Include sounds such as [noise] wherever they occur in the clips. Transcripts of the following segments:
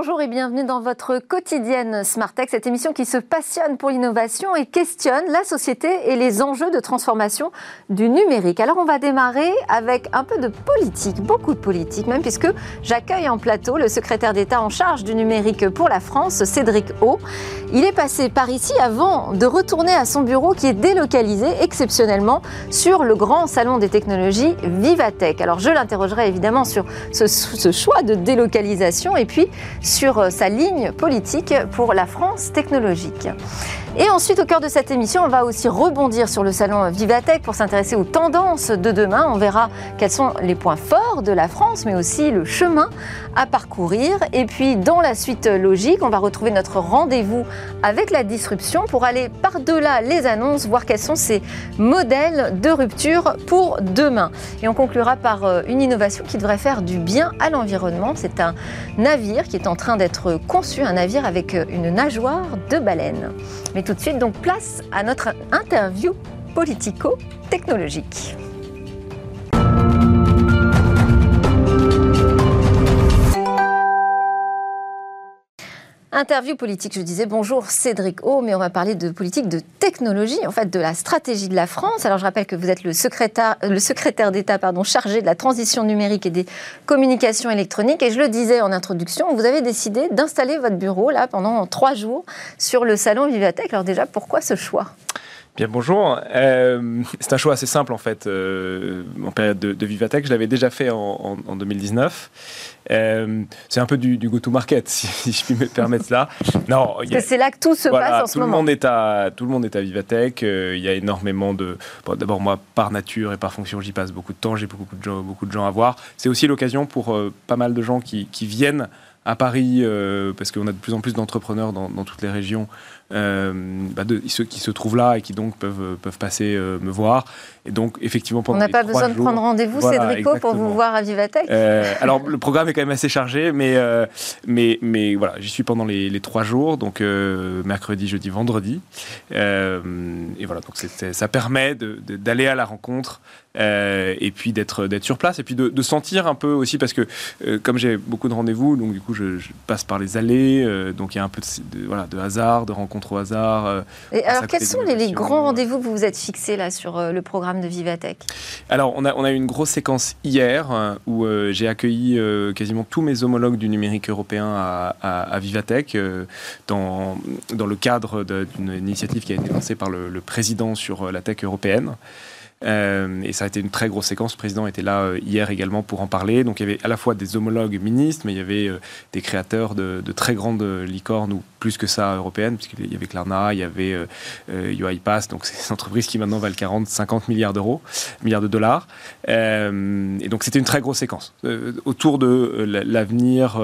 Bonjour et bienvenue dans votre quotidienne Smart Tech, cette émission qui se passionne pour l'innovation et questionne la société et les enjeux de transformation du numérique. Alors on va démarrer avec un peu de politique, beaucoup de politique même, puisque j'accueille en plateau le secrétaire d'État en charge du numérique pour la France, Cédric O. Il est passé par ici avant de retourner à son bureau qui est délocalisé exceptionnellement sur le grand salon des technologies Vivatech. Alors je l'interrogerai évidemment sur ce, ce choix de délocalisation et puis sur euh, sa ligne politique pour la France technologique. Et ensuite, au cœur de cette émission, on va aussi rebondir sur le salon Vivatech pour s'intéresser aux tendances de demain. On verra quels sont les points forts de la France, mais aussi le chemin à parcourir. Et puis, dans la suite logique, on va retrouver notre rendez-vous avec la disruption pour aller par-delà les annonces, voir quels sont ces modèles de rupture pour demain. Et on conclura par euh, une innovation qui devrait faire du bien à l'environnement. C'est un navire qui est en train d'être conçu, un navire avec euh, une nageoire de baleine. Tout de suite, donc place à notre interview politico-technologique. Interview politique, je disais bonjour Cédric O, mais on va parler de politique de technologie, en fait de la stratégie de la France. Alors je rappelle que vous êtes le secrétaire, secrétaire d'État chargé de la transition numérique et des communications électroniques. Et je le disais en introduction, vous avez décidé d'installer votre bureau là pendant trois jours sur le salon Vivatech. Alors déjà, pourquoi ce choix? Bien bonjour. Euh, c'est un choix assez simple en fait. Euh, en période de, Vivatech, je l'avais déjà fait en, 2019. Euh, c'est un peu du, go-to-market, [laughs] si, je puis me permettre cela. Non, c'est là que tout se passe en ce moment. Le monde est à, tout le monde est à Vivatech. il y a énormément de. D'abord, moi, par nature et par fonction, j'y passe beaucoup de temps. J'ai beaucoup de gens, beaucoup de gens à voir. C'est aussi l'occasion pour pas mal de gens qui, viennent à Paris, parce qu'on a de plus en plus d'entrepreneurs dans, dans, toutes les régions, euh, bah de, ceux qui se trouvent là et qui donc peuvent, peuvent passer euh, me voir. Et donc, effectivement, pendant On n'a pas besoin de prendre rendez-vous, Cédrico, pour vous voir à Vivatech euh, Alors, le programme est quand même assez chargé, mais, mais, mais voilà, j'y suis pendant les, les, trois jours, donc mercredi, jeudi, vendredi. et voilà, donc ça permet d'aller à la rencontre et puis d'être sur place et puis de, sentir un peu aussi, parce que comme j'ai beaucoup de rendez-vous, donc du coup, je, passe par les allées, donc il y a un peu de, voilà, de hasard, de rencontre au hasard. Euh, et alors, quels sont les, grands rendez-vous que vous vous êtes fixés là sur euh, le programme de Vivatech? Alors, on a, on a eu une grosse séquence hier euh, où j'ai accueilli quasiment tous mes homologues du numérique européen à, à, Vivatech dans, dans le cadre d'une initiative qui a été lancée par le, le président sur la tech européenne. Euh, et ça a été une très grosse séquence. Le président était là euh, hier également pour en parler. Donc il y avait à la fois des homologues ministres, mais il y avait euh, des créateurs de, très grandes licornes ou plus que ça européennes, puisqu'il y avait Klarna, il y avait UiPath, donc [laughs] c'est une entreprise qui maintenant valent 40, 50 milliards d'euros, milliards de dollars. et donc c'était une très grosse séquence autour de l'avenir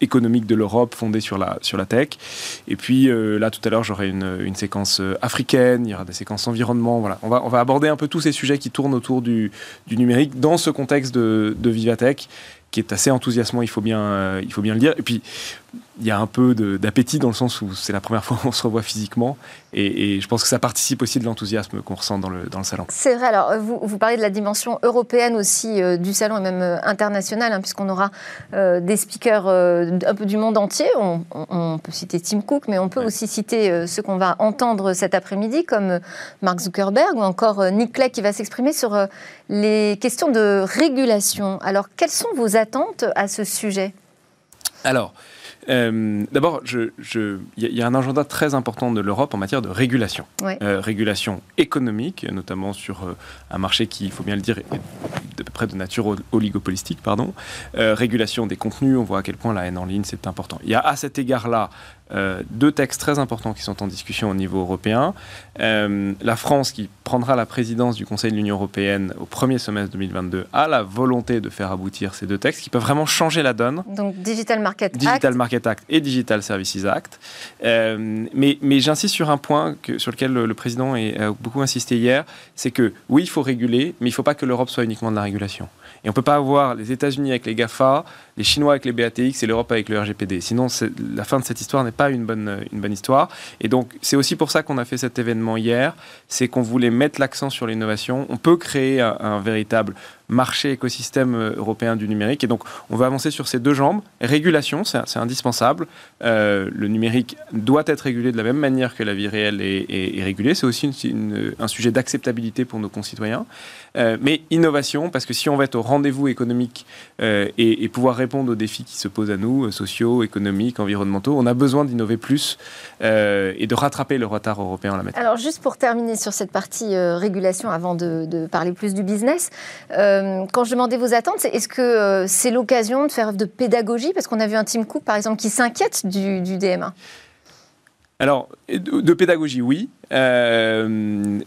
économique de l'Europe fondée sur la, sur la tech. Et puis là, tout à l'heure, j'aurai une, séquence africaine, il y aura des séquences environnement. Voilà. On, va, on va aborder un peu tous sujets qui tournent autour du, du numérique dans ce contexte de, de Vivatech qui est assez enthousiasmant, il faut bien, euh, il faut bien le dire. Et puis, il y a un peu d'appétit dans le sens où c'est la première fois qu'on se revoit physiquement. Et, je pense que ça participe aussi de l'enthousiasme qu'on ressent dans le, dans le salon. C'est vrai. Alors, vous, vous, parlez de la dimension européenne aussi euh, du salon et même euh, internationale, hein, puisqu'on aura des speakers un peu du monde entier. On, peut citer Tim Cook, mais on peut aussi citer ceux qu'on va entendre cet après-midi, comme Mark Zuckerberg ou encore Nick Clegg qui va s'exprimer sur les questions de régulation. Alors, quelles sont vos attentes à ce sujet? Alors, euh, D'abord, il y, a un agenda très important de l'Europe en matière de régulation. Euh, régulation économique, notamment sur euh, un marché qui, il faut bien le dire, est de peu près de nature oligopolistique. Pardon. régulation des contenus, on voit à quel point la haine en ligne, c'est important. Il y a à cet égard-là euh, deux textes très importants qui sont en discussion au niveau européen. Euh, la France, qui prendra la présidence du Conseil de l'Union européenne au premier semestre 2022, a la volonté de faire aboutir ces deux textes qui peuvent vraiment changer la donne. Donc Digital Market Act. Digital Market Act et Digital Services Act. Euh, mais, mais j'insiste sur un point que, sur lequel le, président a beaucoup insisté hier, c'est que oui, il faut réguler, mais il ne faut pas que l'Europe soit uniquement de la régulation. Et on ne peut pas avoir les États-Unis avec les GAFA, les Chinois avec les BATX et l'Europe avec le RGPD. Sinon, la fin de cette histoire n'est pas une bonne, une bonne histoire. Et donc, c'est aussi pour ça qu'on a fait cet événement hier. C'est qu'on voulait mettre l'accent sur l'innovation. On peut créer un, véritable marché écosystème européen du numérique. Et donc, on va avancer sur ces deux jambes. Régulation, c'est indispensable. le numérique doit être régulé de la même manière que la vie réelle est, régulée. C'est aussi un sujet d'acceptabilité pour nos concitoyens. mais innovation, parce que si on va être au rendez-vous économique et, pouvoir répondre aux défis qui se posent à nous, sociaux, économiques, environnementaux, on a besoin d'innover plus et de rattraper le retard européen en la matière. Alors, juste pour terminer sur cette partie régulation, avant de, parler plus du business, quand je demandais vos attentes, est-ce que c'est l'occasion de faire de pédagogie? Parce qu'on a vu un Tim Cook, par exemple, qui s'inquiète du, du DMA. Alors, de, pédagogie, oui. Euh,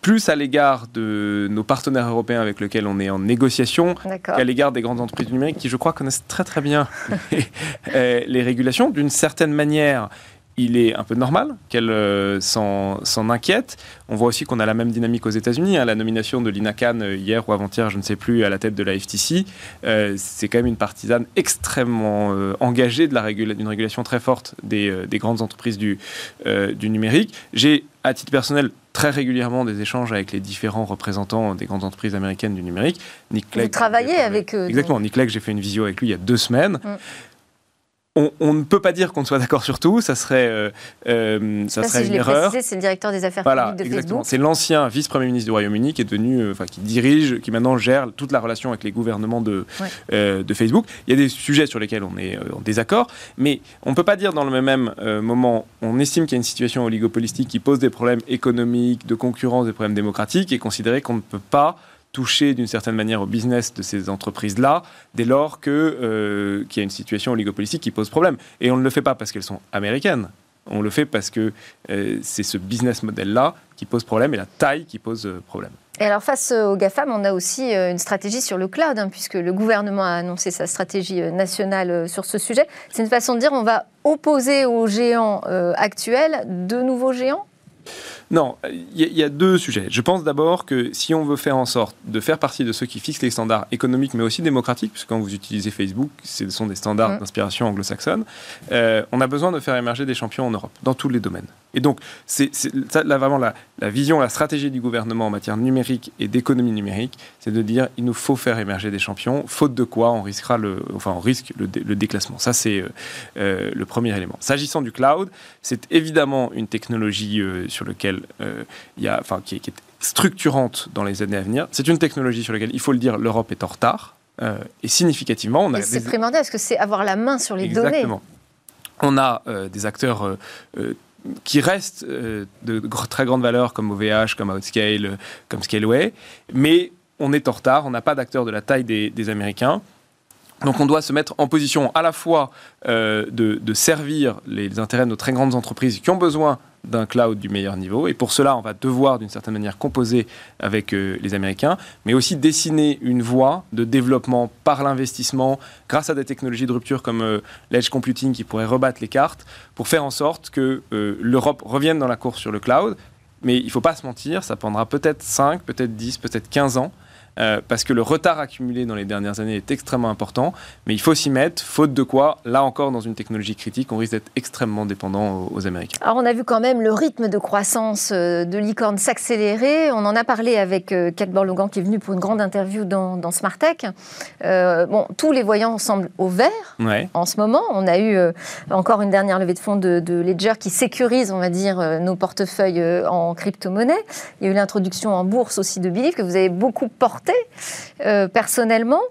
plus à l'égard de nos partenaires européens avec lesquels on est en négociation qu'à l'égard des grandes entreprises numériques qui, je crois, connaissent très très bien [laughs] euh, les régulations. D'une certaine manière, il est un peu normal qu'elle euh, s'en inquiète. On voit aussi qu'on a la même dynamique aux États-Unis. Hein. la nomination de Lina Khan euh, hier ou avant-hier, je ne sais plus, à la tête de la FTC, euh, c'est quand même une partisane extrêmement engagée de la d'une régulation très forte des, grandes entreprises du, du numérique. J'ai, à titre personnel, très régulièrement des échanges avec les différents représentants des grandes entreprises américaines du numérique. Nick Clegg, Vous travaillez avec eux Exactement. Nick Clegg, j'ai fait une visio avec lui il y a deux semaines. Mm on, ne peut pas dire qu'on ne soit d'accord sur tout, ça serait, euh, euh, ça serait une erreur. C'est le directeur des affaires publiques de exactement. C'est l'ancien vice-premier ministre du Royaume-Uni qui est devenu, euh, enfin qui dirige, qui maintenant gère toute la relation avec les gouvernements de, de Facebook. Il y a des sujets sur lesquels on est en désaccord, mais on ne peut pas dire dans le même moment, on estime qu'il y a une situation oligopolistique qui pose des problèmes économiques, de concurrence, des problèmes démocratiques, et considérer qu'on ne peut pas toucher d'une certaine manière au business de ces entreprises-là, dès lors euh, qu'il y a une situation oligopolistique qui pose problème. Et on ne le fait pas parce qu'elles sont américaines. On le fait parce que euh, c'est ce business model-là qui pose problème et la taille qui pose euh, problème. Et alors face aux GAFAM, on a aussi une stratégie sur le cloud, hein, puisque le gouvernement a annoncé sa stratégie nationale sur ce sujet. C'est une façon de dire on va opposer aux géants actuels de nouveaux géants? Non, il y, a deux sujets. Je pense d'abord que si on veut faire en sorte de faire partie de ceux qui fixent les standards économiques, mais aussi démocratiques, puisque quand vous utilisez Facebook, ce sont des standards mm. d'inspiration anglo-saxonne, euh, on a besoin de faire émerger des champions en Europe, dans tous les domaines. Et donc, c'est là vraiment la, vision, la stratégie du gouvernement en matière numérique et d'économie numérique, c'est de dire il nous faut faire émerger des champions, faute de quoi on risquera le, enfin on risque le, déclassement. Ça c'est euh, euh, le premier élément. S'agissant du cloud, c'est évidemment une technologie euh, sur laquelle il y a, enfin qui, est structurante dans les années à venir. C'est une technologie sur laquelle il faut le dire, l'Europe est en retard. et significativement, on a. C'est primordial parce que c'est avoir la main sur les Exactement. données. On a des acteurs qui restent euh, de très grande valeur comme OVH, comme Outscale, euh, comme Scaleway, mais on est en retard, on n'a pas d'acteurs de la taille des, Américains. Donc on doit se mettre en position à la fois euh, de, de, servir les intérêts de nos très grandes entreprises qui ont besoin d'un cloud du meilleur niveau. Et pour cela, on va devoir d'une certaine manière composer avec euh, les Américains, mais aussi dessiner une voie de développement par l'investissement, grâce à des technologies de rupture comme euh, l'edge computing qui pourrait rebattre les cartes, pour faire en sorte que euh, l'Europe revienne dans la course sur le cloud. Mais il ne faut pas se mentir, ça prendra peut-être 5, peut-être 10, peut-être 15 ans euh, parce que le retard accumulé dans les dernières années est extrêmement important, mais il faut s'y mettre, faute de quoi, là encore, dans une technologie critique, on risque d'être extrêmement dépendant aux, Américains. Alors on a vu quand même le rythme de croissance euh, de licorne s'accélérer, on en a parlé avec euh, Kate Borlogan qui est venue pour une grande interview dans, dans Smartech. bon, tous les voyants semblent au vert en ce moment. On a eu encore une dernière levée de fonds de, de, Ledger qui sécurise, on va dire, nos portefeuilles en crypto-monnaie. Il y a eu l'introduction en bourse aussi de Believe que vous avez beaucoup porté euh, personnellement.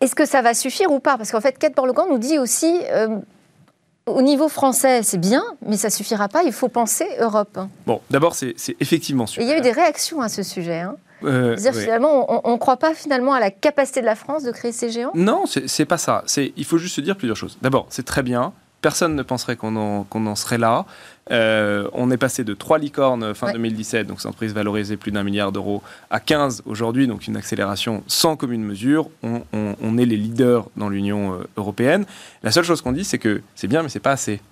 Est-ce que ça va suffire ou pas? Parce qu'en fait, Kate Borlogan nous dit aussi, euh, au niveau français, c'est bien, mais ça suffira pas, il faut penser Europe. Bon, d'abord, c'est effectivement il y a eu des réactions à ce sujet. Hein. Euh, dire finalement, on ne croit pas finalement à la capacité de la France de créer ces géants? Non, c'est pas ça. Il faut juste se dire plusieurs choses. D'abord, c'est très bien. Personne ne penserait qu'on en, en, serait là. Euh, on est passé de 3 licornes fin 2017, donc c'est une entreprise valorisée plus d'un milliard d'euros, à 15 aujourd'hui, donc une accélération sans commune mesure. On, est les leaders dans l'Union euh, européenne. La seule chose qu'on dit, c'est que c'est bien, mais c'est pas assez.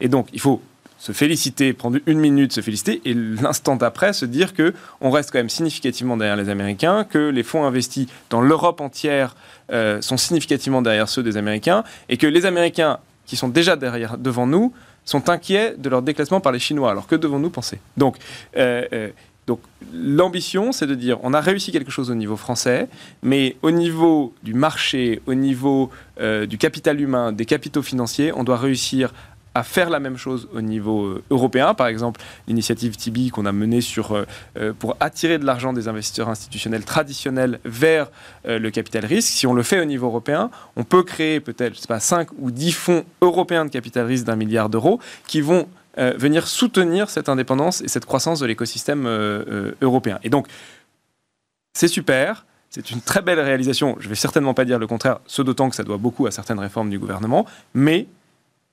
Et donc, il faut se féliciter, prendre une minute, se féliciter, et l'instant d'après se dire que on reste quand même significativement derrière les Américains, que les fonds investis dans l'Europe entière euh, sont significativement derrière ceux des Américains, et que les Américains qui sont déjà derrière, devant nous sont inquiets de leur déclassement par les Chinois. Alors que devons-nous penser? Donc, euh, euh, Donc l'ambition, c'est de dire, on a réussi quelque chose au niveau français, mais au niveau du marché, au niveau euh, du capital humain, des capitaux financiers, on doit réussir à faire la même chose au niveau euh, européen. Par exemple, l'initiative TIBI qu'on a menée sur, euh, pour attirer de l'argent des investisseurs institutionnels traditionnels vers le capital risque. Si on le fait au niveau européen, on peut créer peut-être, pas, 5 ou 10 fonds européens de capital risque d'un milliard d'euros qui vont euh, venir soutenir cette indépendance et cette croissance de l'écosystème euh, euh, européen. Et donc, c'est super. C'est une très belle réalisation. Je ne vais certainement pas dire le contraire, ce d'autant que ça doit beaucoup à certaines réformes du gouvernement. Mais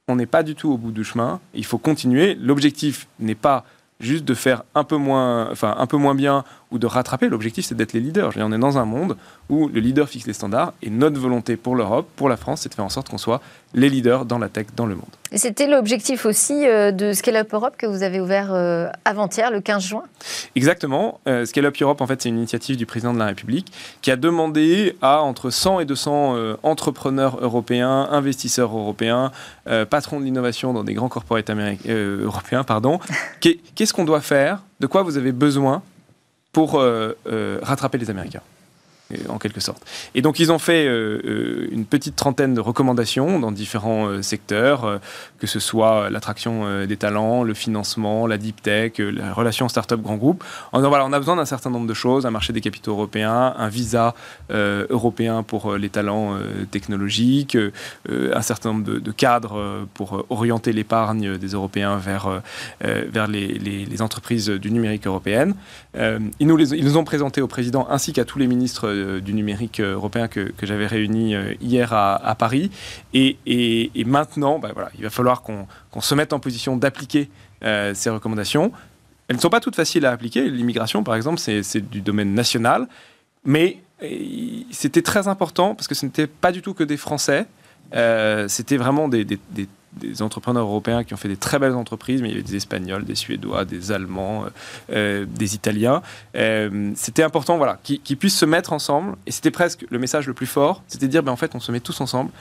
on n'est pas du tout au bout du chemin. Il faut continuer. L'objectif n'est pas juste de faire un peu moins, un peu moins bien ou de rattraper. L'objectif, c'est d'être les leaders. on est dans un monde où le leader fixe les standards et notre volonté pour l'Europe, pour la France, c'est de faire en sorte qu'on soit les leaders dans la tech dans le monde. Et c'était l'objectif aussi euh, de Scale Up Europe que vous avez ouvert euh, avant-hier, le 15 juin? Exactement. Euh, Scale Up Europe, en fait, c'est une initiative du président de la République qui a demandé à entre 100 et 200 entrepreneurs européens, investisseurs européens, patrons de l'innovation dans des grands corporates européens, pardon, [laughs] qu'est-ce qu'on doit faire, de quoi vous avez besoin? Pour euh, euh, rattraper les Américains en quelque sorte. Et donc ils ont fait euh, euh, une petite trentaine de recommandations dans différents euh, secteurs, que ce soit l'attraction des talents, le financement, la deep tech, la relation start-up grand groupe. En disant voilà, on a besoin d'un certain nombre de choses, un marché des capitaux européens, un visa européen pour les talents technologiques, un certain nombre de, cadres pour orienter l'épargne des Européens vers, vers les, entreprises du numérique européenne. ils, nous les, ils nous ont présenté au président ainsi qu'à tous les ministres du numérique euh, européen que, j'avais réuni euh, hier à, Paris. Et, maintenant, bah, voilà, il va falloir qu'on se mette en position d'appliquer euh, ces recommandations. Elles ne sont pas toutes faciles à appliquer. L'immigration, par exemple, c'est du domaine national. Mais c'était très important parce que ce n'était pas du tout que des Français. c'était vraiment des entrepreneurs européens qui ont fait des très belles entreprises, mais il y avait des Espagnols, des Suédois, des Allemands, euh, euh, des Italiens. Euh, c'était important voilà, qu'ils puissent se mettre ensemble, et c'était presque le message le plus fort, c'était de dire, ben, en fait, on se met tous ensemble,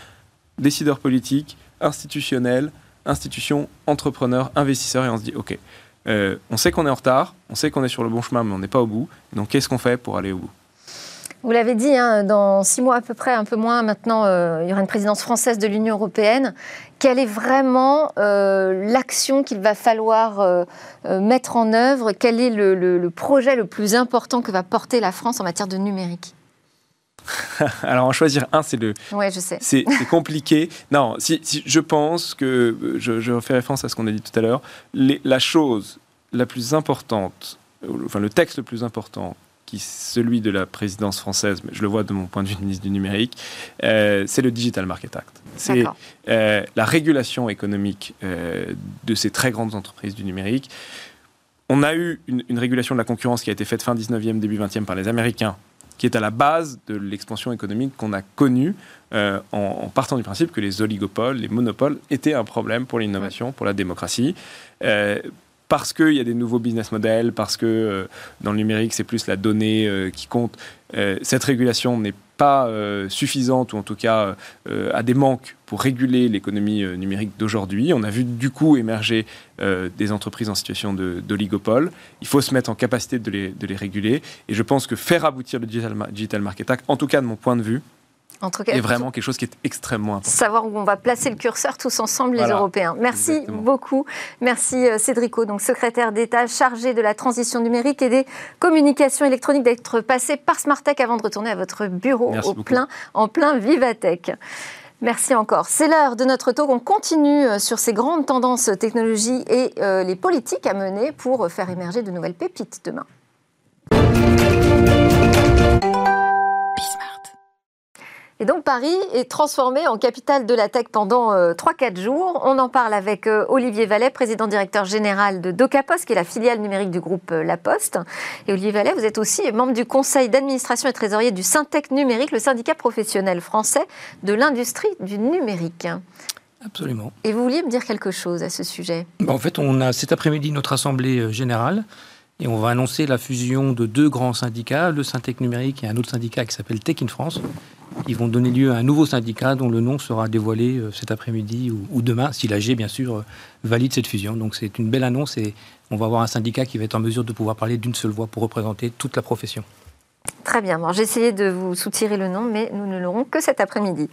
décideurs politiques, institutionnels, institutions, entrepreneurs, investisseurs, et on se dit, OK, on sait qu'on est en retard, on sait qu'on est sur le bon chemin, mais on n'est pas au bout, donc qu'est-ce qu'on fait pour aller au bout? Vous l'avez dit, hein, dans six mois à peu près, un peu moins maintenant, il y aura une présidence française de l'Union européenne quelle est vraiment euh, l'action qu'il va falloir euh, euh, mettre en œuvre? Quel est le, projet le plus important que va porter la France en matière de numérique? [laughs] Alors en choisir un, c'est le. Ouais, je sais. C'est compliqué. Non, si, je pense que je, je, fais référence à ce qu'on a dit tout à l'heure. La chose la plus importante, enfin le texte le plus important qui celui de la présidence française, mais je le vois de mon point de vue de ministre du numérique, euh, c'est le Digital Market Act. C'est euh, la régulation économique euh, de ces très grandes entreprises du numérique. On a eu une, régulation de la concurrence qui a été faite fin 19e, début 20e par les Américains, qui est à la base de l'expansion économique qu'on a connue en, en, partant du principe que les oligopoles, les monopoles étaient un problème pour l'innovation, pour la démocratie parce qu'il y a des nouveaux business models, parce que euh, dans le numérique, c'est plus la donnée euh, qui compte. Euh, cette régulation n'est pas suffisante, ou en tout cas a des manques pour réguler l'économie numérique d'aujourd'hui. On a vu du coup émerger des entreprises en situation d'oligopole. Il faut se mettre en capacité de les, réguler. Et je pense que faire aboutir le Digital Market Act, en tout cas de mon point de vue, en tout cas, est vraiment quelque chose qui est extrêmement important. Savoir où on va placer le curseur tous ensemble, les Européens. Merci beaucoup. Merci euh, Cédrico, donc secrétaire d'État chargé de la transition numérique et des communications électroniques, d'être passé par Smartech avant de retourner à votre bureau au plein, en plein Vivatech. Merci encore. C'est l'heure de notre talk. On continue euh, sur ces grandes tendances technologies et euh, les politiques à mener pour faire émerger de nouvelles pépites demain. Et donc Paris est transformé en capitale de la tech pendant 3-4 euh, jours. On en parle avec euh, Olivier Vallet, président directeur général de DocaPost, qui est la filiale numérique du groupe euh, La Poste. Et Olivier Vallet, vous êtes aussi membre du conseil d'administration et trésorier du Syntec Numérique, le syndicat professionnel français de l'industrie du numérique. Absolument. Et vous vouliez me dire quelque chose à ce sujet? En fait, on a cet après-midi notre assemblée générale et on va annoncer la fusion de deux grands syndicats, le Syntec Numérique et un autre syndicat qui s'appelle Tech in France, qui vont donner lieu à un nouveau syndicat dont le nom sera dévoilé cet après-midi ou, demain, si l'AG, bien sûr, valide cette fusion. Donc c'est une belle annonce et on va avoir un syndicat qui va être en mesure de pouvoir parler d'une seule voix pour représenter toute la profession. Très bien. j'ai essayé de vous soutirer le nom, mais nous ne l'aurons que cet après-midi.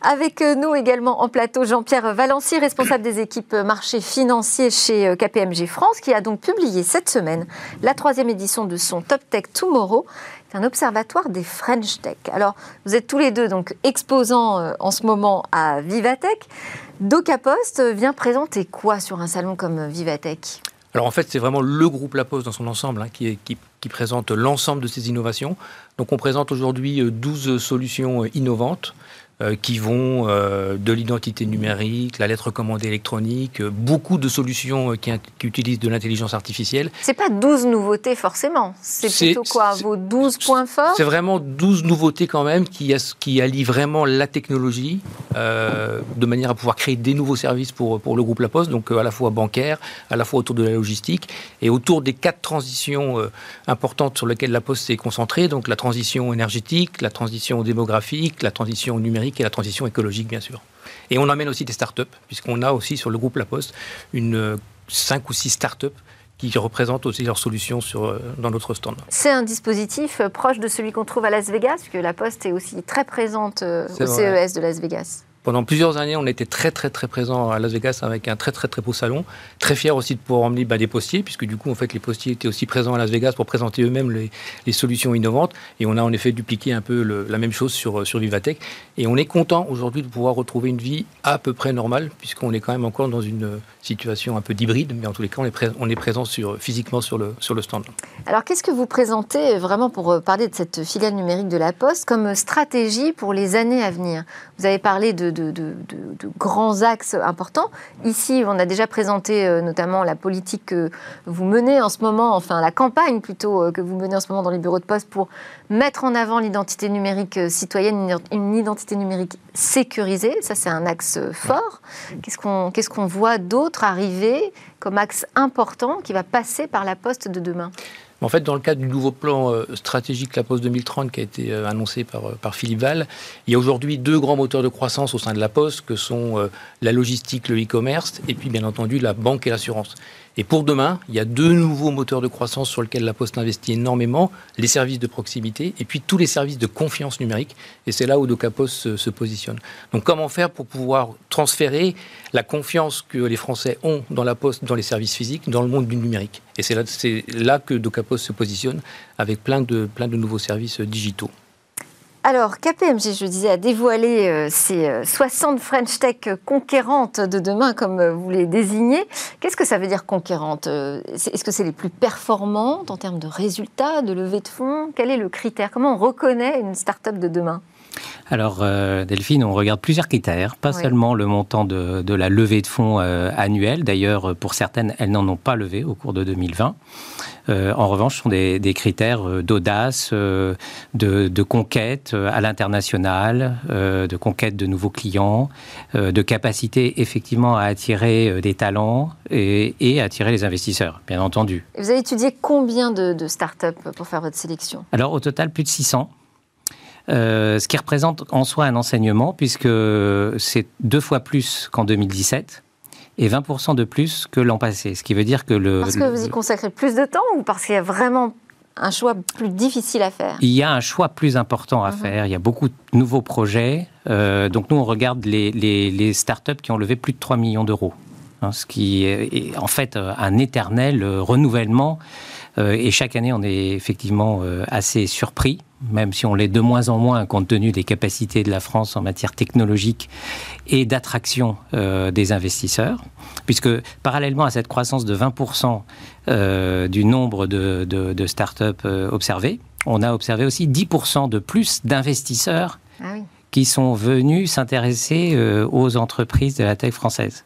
Avec euh, nous également en plateau Jean-Pierre Valency, responsable des équipes marché financier chez euh, KPMG France, qui a donc publié cette semaine la troisième édition de son Top Tech Tomorrow, un observatoire des French Tech. Alors, vous êtes tous les deux donc exposants euh, en ce moment à Vivatech. DocaPost vient présenter quoi sur un salon comme Vivatech? Alors en fait, c'est vraiment le groupe La Poste dans son ensemble hein, qui, présente l'ensemble de ces innovations. Donc on présente aujourd'hui 12 euh, solutions euh, innovantes euh, qui vont euh, de l'identité numérique, la lettre commandée électronique, euh, beaucoup de solutions qui, utilisent de l'intelligence artificielle. C'est pas 12 nouveautés forcément, c'est plutôt quoi vos 12 points forts? C'est vraiment 12 nouveautés quand même qui, qui allient vraiment la technologie de manière à pouvoir créer des nouveaux services pour, pour le groupe La Poste, donc à la fois bancaire, à la fois autour de la logistique et autour des quatre transitions importantes sur lesquelles La Poste s'est concentrée, donc la transition énergétique, la transition démographique, la transition numérique et la transition écologique, bien sûr. Et on emmène aussi des startups, puisqu'on a aussi sur le groupe La Poste une 5 euh, ou 6 startups qui représentent aussi leurs solutions sur, euh, dans notre stand. C'est un dispositif euh, proche de celui qu'on trouve à Las Vegas, puisque La Poste est aussi très présente au CES de Las Vegas. Pendant plusieurs années, on était très très très présent à Las Vegas avec un très très très beau salon. Très fier aussi de pouvoir emmener bah, des postiers, puisque du coup, en fait, les postiers étaient aussi présents à Las Vegas pour présenter eux-mêmes les, solutions innovantes. Et on a en effet dupliqué un peu la même chose sur, sur Vivatech. Et on est content aujourd'hui de pouvoir retrouver une vie à peu près normale, puisqu'on est quand même encore dans une situation un peu d'hybride, mais en tous les cas, on est, on est présent sur, physiquement sur le, sur le stand. Alors, qu'est-ce que vous présentez vraiment pour euh, parler de cette filiale numérique de la Poste comme stratégie pour les années à venir? Vous avez parlé de de, grands axes importants. Ici, on a déjà présenté euh, notamment la politique que vous menez en ce moment, enfin la campagne plutôt euh, que vous menez en ce moment dans les bureaux de poste pour mettre en avant l'identité numérique euh, citoyenne, une identité numérique sécurisée. Ça, c'est un axe fort. Qu'est-ce qu'on voit d'autre arriver comme axe important qui va passer par la poste de demain? En fait, dans le cadre du nouveau plan euh, stratégique La Poste 2030 qui a été euh, annoncé par, euh, par Philippe Val, il y a aujourd'hui deux grands moteurs de croissance au sein de La Poste, que sont la logistique, le e-commerce, et puis bien entendu la banque et l'assurance. Et pour demain, il y a deux nouveaux moteurs de croissance sur lesquels la Poste investit énormément, les services de proximité et puis tous les services de confiance numérique. Et c'est là où DocaPost se, se, positionne. Donc comment faire pour pouvoir transférer la confiance que les Français ont dans la Poste, dans les services physiques, dans le monde du numérique? Et c'est là, là que DocaPost se positionne avec plein de, plein de nouveaux services digitaux. Alors, KPMG, je disais, a dévoilé euh, ses 60 euh, French Tech conquérantes de demain, comme euh, vous les désignez. Qu'est-ce que ça veut dire conquérantes Est-ce que c'est les plus performantes en termes de résultats, de levée de fonds? Quel est le critère? Comment on reconnaît une start-up de demain? Alors, euh, Delphine, on regarde plusieurs critères, pas seulement le montant de, la levée de fonds euh, annuelle. D'ailleurs, pour certaines, elles n'en ont pas levé au cours de 2020. Euh, en revanche, ce sont des, critères d'audace, de, conquête à l'international, de conquête de nouveaux clients, de capacité effectivement à attirer des talents et, et attirer les investisseurs, bien entendu. vous avez étudié combien de, de startups pour faire votre sélection? Alors, au total, plus de 600. Euh, ce qui représente en soi un enseignement, puisque c'est deux fois plus qu'en 2017 et 20% de plus que l'an passé. Ce qui veut dire que le. Parce que vous y consacrez plus de temps ou parce qu'il y a vraiment un choix plus difficile à faire? Il y a un choix plus important à mhm. faire. Il y a beaucoup de nouveaux projets. Euh, donc nous, on regarde les, les, les, startups qui ont levé plus de 3 millions d'euros. Hein, ce qui est en fait un éternel renouvellement. Euh, et chaque année, on est effectivement assez surpris même si on l'est de moins en moins compte tenu des capacités de la France en matière technologique et d'attraction euh, des investisseurs, puisque parallèlement à cette croissance de 20% euh, du nombre de, de, start-up euh, observées, on a observé aussi 10% de plus d'investisseurs ah qui sont venus s'intéresser aux entreprises de la tech française.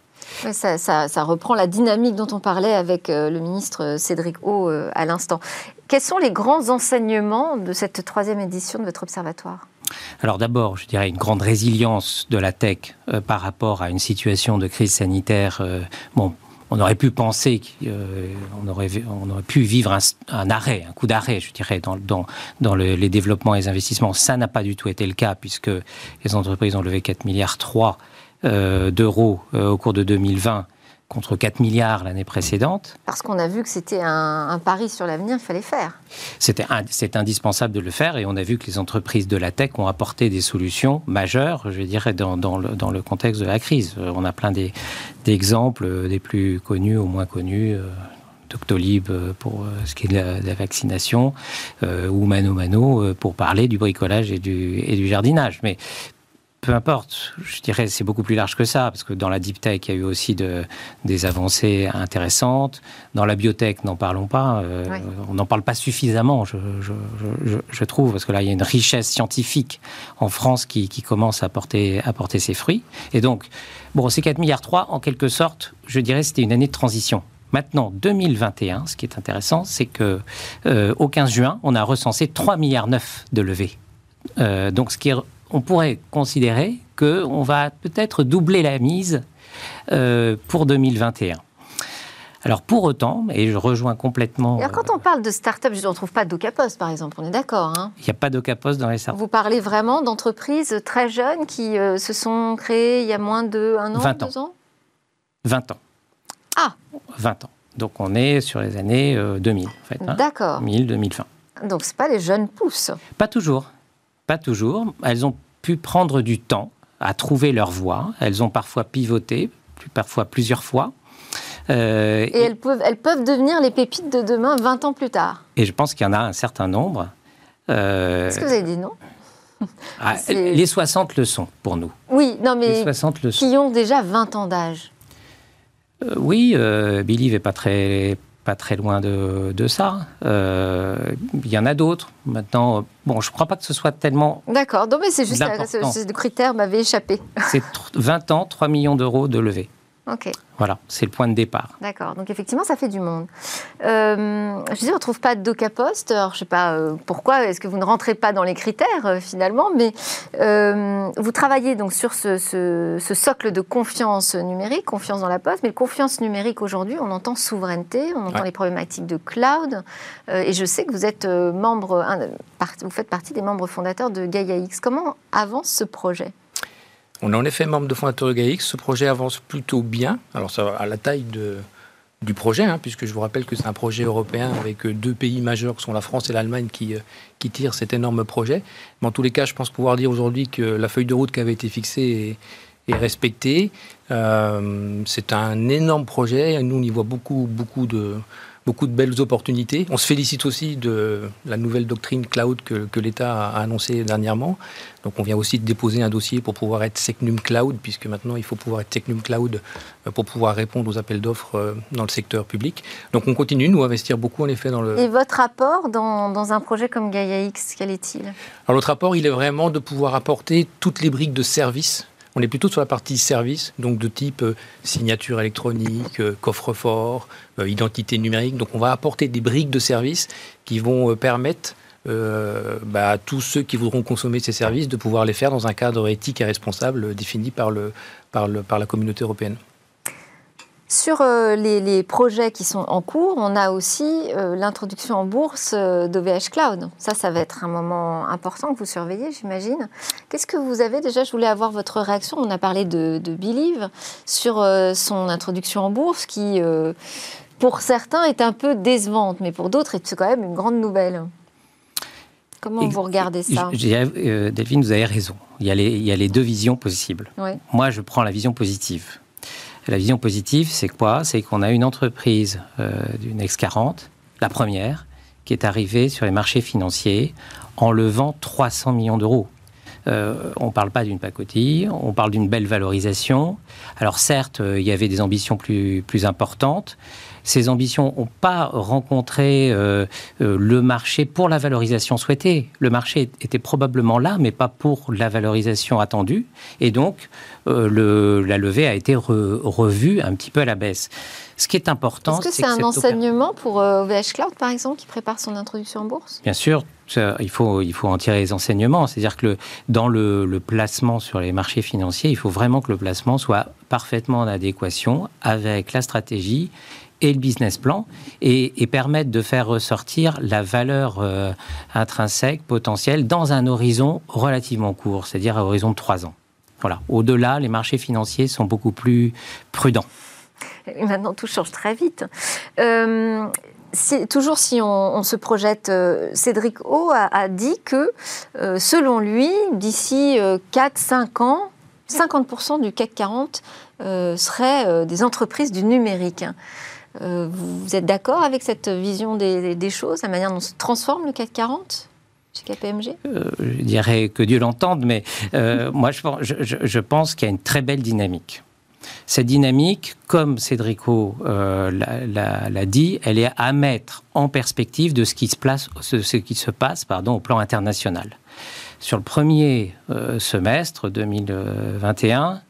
Ça, reprend la dynamique dont on parlait avec le ministre Cédric O à l'instant. Quels sont les grands enseignements de cette troisième édition de votre observatoire? Alors d'abord, je dirais une grande résilience de la tech euh, par rapport à une situation de crise sanitaire. Euh, bon, on aurait pu penser qu'on aurait, pu vivre un, arrêt, un coup d'arrêt, je dirais, dans, les développements et les investissements. Ça n'a pas du tout été le cas, puisque les entreprises ont levé 4 milliards 3 d'euros au cours de 2020 contre 4 milliards l'année précédente. Parce qu'on a vu que c'était un, pari sur l'avenir qu'il fallait faire. C'est indispensable de le faire et on a vu que les entreprises de la tech ont apporté des solutions majeures, je dirais, dans, dans, le, dans le, contexte de la crise. Euh, on a plein d'exemples, euh, des plus connus au moins connus. Euh, Doctolib pour ce qui est de la, vaccination, ou Mano Mano pour parler du bricolage et du, et du jardinage. Mais peu importe, je dirais c'est beaucoup plus large que ça, parce que dans la deep tech, il y a eu aussi de, des avancées intéressantes. Dans la biotech, n'en parlons pas. Euh, on n'en parle pas suffisamment, je, je, trouve, parce que là, il y a une richesse scientifique en France qui, qui commence à porter, à porter ses fruits. Et donc, bon, ces 4 milliards 3, en quelque sorte, je dirais c'était une année de transition. Maintenant, 2021, ce qui est intéressant, c'est que euh, au 15 juin, on a recensé 3 milliards 9 de levées. Euh, donc, ce qui est on pourrait considérer qu'on va peut-être doubler la mise euh, pour 2021. Alors pour autant, et je rejoins complètement... Alors quand on parle de start-up, je ne retrouve pas d'Ocapost par exemple, on est d'accord hein? Il n'y a pas d'Ocapost dans les start-up. Vous parlez vraiment d'entreprises très jeunes qui euh, se sont créées il y a moins de un an, 20 deux ans? 20 ans. Ah 20 ans. Donc on est sur les années 2000 euh, en fait. Hein d'accord. 2000, 2020. Donc ce pas les jeunes pousses Pas toujours. Pas toujours. Elles ont pu prendre du temps à trouver leur voie. Elles ont parfois pivoté, parfois plusieurs fois. Euh, et, elles, peuvent, elles peuvent devenir les pépites de demain 20 ans plus tard. Et je pense qu'il y en a un certain nombre. Euh, Est-ce que vous avez dit non [laughs] ah, Les 60 le sont pour nous. Oui, non mais 60 le qui ont déjà 20 ans d'âge. Euh, oui, Billy n'est pas très, pas très loin de, ça. Euh, il y en a d'autres. Maintenant, bon, je ne crois pas que ce soit tellement. D'accord, non, mais c'est juste le critère m'avait échappé. C'est 20 ans, 3 millions d'euros de levée. Ok. Voilà, c'est le point de départ. D'accord. Donc effectivement, ça fait du monde. Euh, je dis, on ne trouve pas d'Ocapost. Alors, je ne sais pas euh, pourquoi. Est-ce que vous ne rentrez pas dans les critères euh, finalement Mais vous travaillez donc sur ce, socle de confiance numérique, confiance dans la poste. Mais confiance numérique aujourd'hui, on entend souveraineté, on entend les problématiques de cloud. et je sais que vous êtes membre, vous faites partie des membres fondateurs de Gaia X. Comment avance ce projet? On est en effet membre de fondateur de GAIX. Ce projet avance plutôt bien. Alors, ça à la taille de, du projet, hein, puisque je vous rappelle que c'est un projet européen avec deux pays majeurs, qui sont la France et l'Allemagne, qui, euh, qui tirent cet énorme projet. Mais en tous les cas, je pense pouvoir dire aujourd'hui que la feuille de route qui avait été fixée est, respectée. Euh, c'est un énorme projet. Nous, on y voit beaucoup, beaucoup de beaucoup de belles opportunités. On se félicite aussi de la nouvelle doctrine cloud que, que l'État a annoncée dernièrement. Donc on vient aussi de déposer un dossier pour pouvoir être Secnum Cloud, puisque maintenant il faut pouvoir être Secnum Cloud euh, pour pouvoir répondre aux appels d'offres euh, dans le secteur public. Donc on continue, nous, à investir beaucoup en effet dans le... Et votre apport dans, dans un projet comme Gaia X, quel est-il? Alors notre apport, il est vraiment de pouvoir apporter toutes les briques de service on est plutôt sur la partie service, donc de type euh, signature électronique, euh, coffre-fort, euh, identité numérique. Donc on va apporter des briques de service qui vont permettre bah, à tous ceux qui voudront consommer ces services de pouvoir les faire dans un cadre éthique et responsable défini par la communauté européenne. Sur euh, les, projets qui sont en cours, on a aussi euh, l'introduction en bourse euh, d'OVH Cloud. Ça, ça va être un moment important que vous surveillez, j'imagine. Qu'est-ce que vous avez déjà? Je voulais avoir votre réaction. On a parlé de, de Believe sur son introduction en bourse qui, pour certains, est un peu décevante, mais pour d'autres, c'est quand même une grande nouvelle. Comment vous regardez ça? Delphine, vous avez raison. Il y, a les, il y a les deux visions possibles. Moi, je prends la vision positive la vision positive, c'est quoi? C'est qu'on a une entreprise euh, d'une X40, la première, qui est arrivée sur les marchés financiers en levant 300 millions d'euros. Euh, on ne parle pas d'une pacotille, on parle d'une belle valorisation. Alors certes, euh, il y avait des ambitions plus, plus importantes. ces ambitions n'ont pas rencontré le marché pour la valorisation souhaitée. Le marché était probablement là, mais pas pour la valorisation attendue. Et donc, le, la levée a été revue un petit peu à la baisse. Ce qui est important, est-ce que c'est un enseignement pour OVH Cloud, par exemple, qui prépare son introduction en bourse? Bien sûr, il faut, il faut en tirer les enseignements. C'est-à-dire que dans le, placement sur les marchés financiers, il faut vraiment que le placement soit parfaitement en adéquation avec la stratégie et le business plan et, permettre de faire ressortir la valeur euh, intrinsèque potentielle dans un horizon relativement court, c'est-à-dire à horizon de trois ans. Voilà. Au-delà, les marchés financiers sont beaucoup plus prudents. Et maintenant, tout change très vite. Euh, toujours si on, se projette, euh, Cédric O a, dit que, euh, selon lui, d'ici 4-5 ans, 50% du CAC 40 seraient des entreprises du numérique. vous, êtes d'accord avec cette vision des, choses, la manière dont se transforme le CAC 40 chez KPMG Je dirais que Dieu l'entende, mais moi je pense qu'il y a une très belle dynamique. Cette dynamique, comme Cédrico euh, l'a dit, elle est à mettre en perspective de ce qui se, place, ce, qui se passe pardon, au plan international. Sur le premier euh, semestre 2021,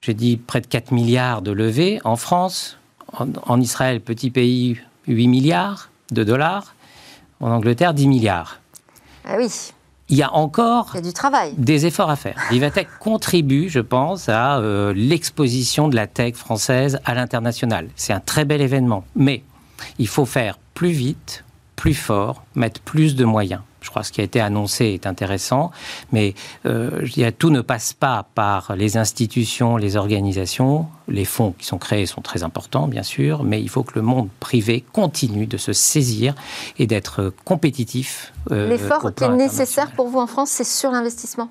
j'ai dit près de 4 milliards de levées en France, en, en Israël, petit pays, 8 milliards de dollars, en Angleterre, 10 milliards. Ah oui il y a encore du travail. des efforts à faire. Vivatech contribue, je pense, à euh, l'exposition de la tech française à l'international. C'est un très bel événement. Mais il faut faire plus vite, plus fort, mettre plus de moyens. Je crois que ce qui a été annoncé est intéressant, mais euh, je dirais, tout ne passe pas par les institutions, les organisations. Les fonds qui sont créés sont très importants, bien sûr, mais il faut que le monde privé continue de se saisir et d'être compétitif. Euh, L'effort qui est nécessaire pour vous en France, c'est sur l'investissement?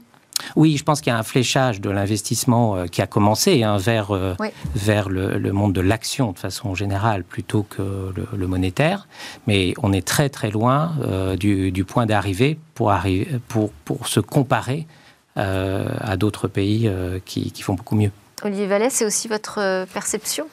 Oui, je pense qu'il y a un fléchage de l'investissement euh, qui a commencé hein, vers, euh, vers le, monde de l'action de façon générale plutôt que le, monétaire. Mais on est très très loin euh, du, point d'arrivée pour, pour, pour se comparer à d'autres pays qui, qui, font beaucoup mieux. Olivier Vallet, c'est aussi votre perception?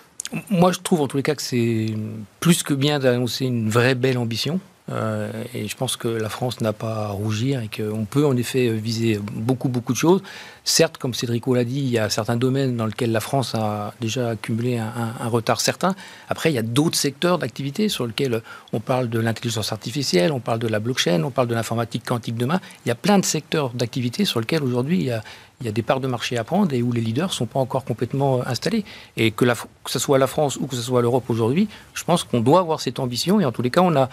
Moi, je trouve en tous les cas que c'est plus que bien d'annoncer une vraie belle ambition. Euh, et je pense que la France n'a pas à rougir et qu'on peut en effet viser beaucoup, beaucoup de choses. Certes, comme Cédrico l'a dit, il y a certains domaines dans lesquels la France a déjà accumulé un, retard certain. Après, il y a d'autres secteurs d'activité sur lesquels on parle de l'intelligence artificielle, on parle de la blockchain, on parle de l'informatique quantique demain. Il y a plein de secteurs d'activité sur lesquels aujourd'hui il y a des parts de marché à prendre et où les leaders ne sont pas encore complètement installés. Et que, la, que ce soit la France ou que ce soit l'Europe aujourd'hui, je pense qu'on doit avoir cette ambition. Et en tous les cas, on a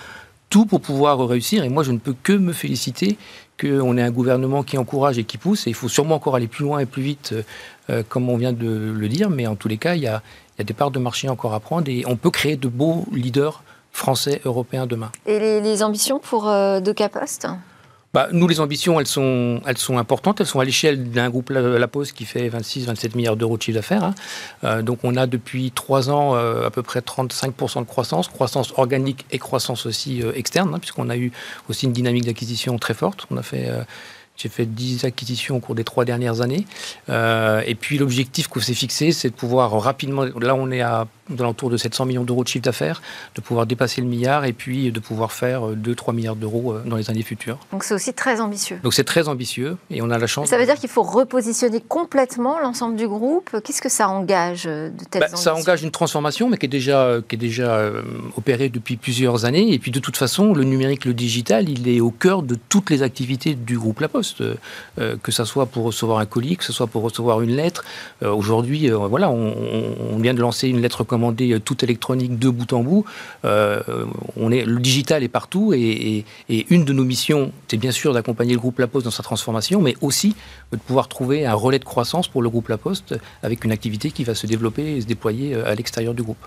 tout pour pouvoir réussir. Et moi, je ne peux que me féliciter qu'on ait un gouvernement qui encourage et qui pousse. Et il faut sûrement encore aller plus loin et plus vite, euh, euh, comme on vient de le dire. Mais en tous les cas, il y, a, des parts de marché encore à prendre et on peut créer de beaux leaders français, européens demain. Et les, ambitions pour euh, bah, nous, les ambitions, elles sont, elles sont importantes. Elles sont à l'échelle d'un groupe La, Poste qui fait 26-27 milliards d'euros de chiffre d'affaires. Hein. Euh, donc, on a depuis trois ans euh, à peu près 35% de croissance, croissance organique et croissance aussi euh, externe, hein, puisqu'on a eu aussi une dynamique d'acquisition très forte. On a fait j'ai fait 10 acquisitions au cours des trois dernières années. Euh, et puis l'objectif qu'on s'est fixé, c'est de pouvoir rapidement, là on est à l'entour de 700 millions d'euros de chiffre d'affaires, de pouvoir dépasser le milliard et puis de pouvoir faire 2-3 milliards d'euros euh, dans les années futures. Donc c'est aussi très ambitieux. Donc c'est très ambitieux et on a la chance. Ça veut dire qu'il faut repositionner complètement l'ensemble du groupe. Qu'est-ce que ça engage euh, de telles bah, Ça engage une transformation, mais qui est déjà, qui est déjà opérée depuis plusieurs années. Et puis de toute façon, le numérique, le digital, il est au cœur de toutes les activités du groupe La Poste. Euh, euh, que ce soit pour recevoir un colis, que ce soit pour recevoir une lettre. Euh, aujourd'hui, voilà, on, vient de lancer une lettre commandée toute électronique de bout en bout. on est, le digital est partout et, une de nos missions, c'est bien sûr d'accompagner le groupe La Poste dans sa transformation, mais aussi de pouvoir trouver un relais de croissance pour le groupe La Poste avec une activité qui va se développer et se déployer à l'extérieur du groupe.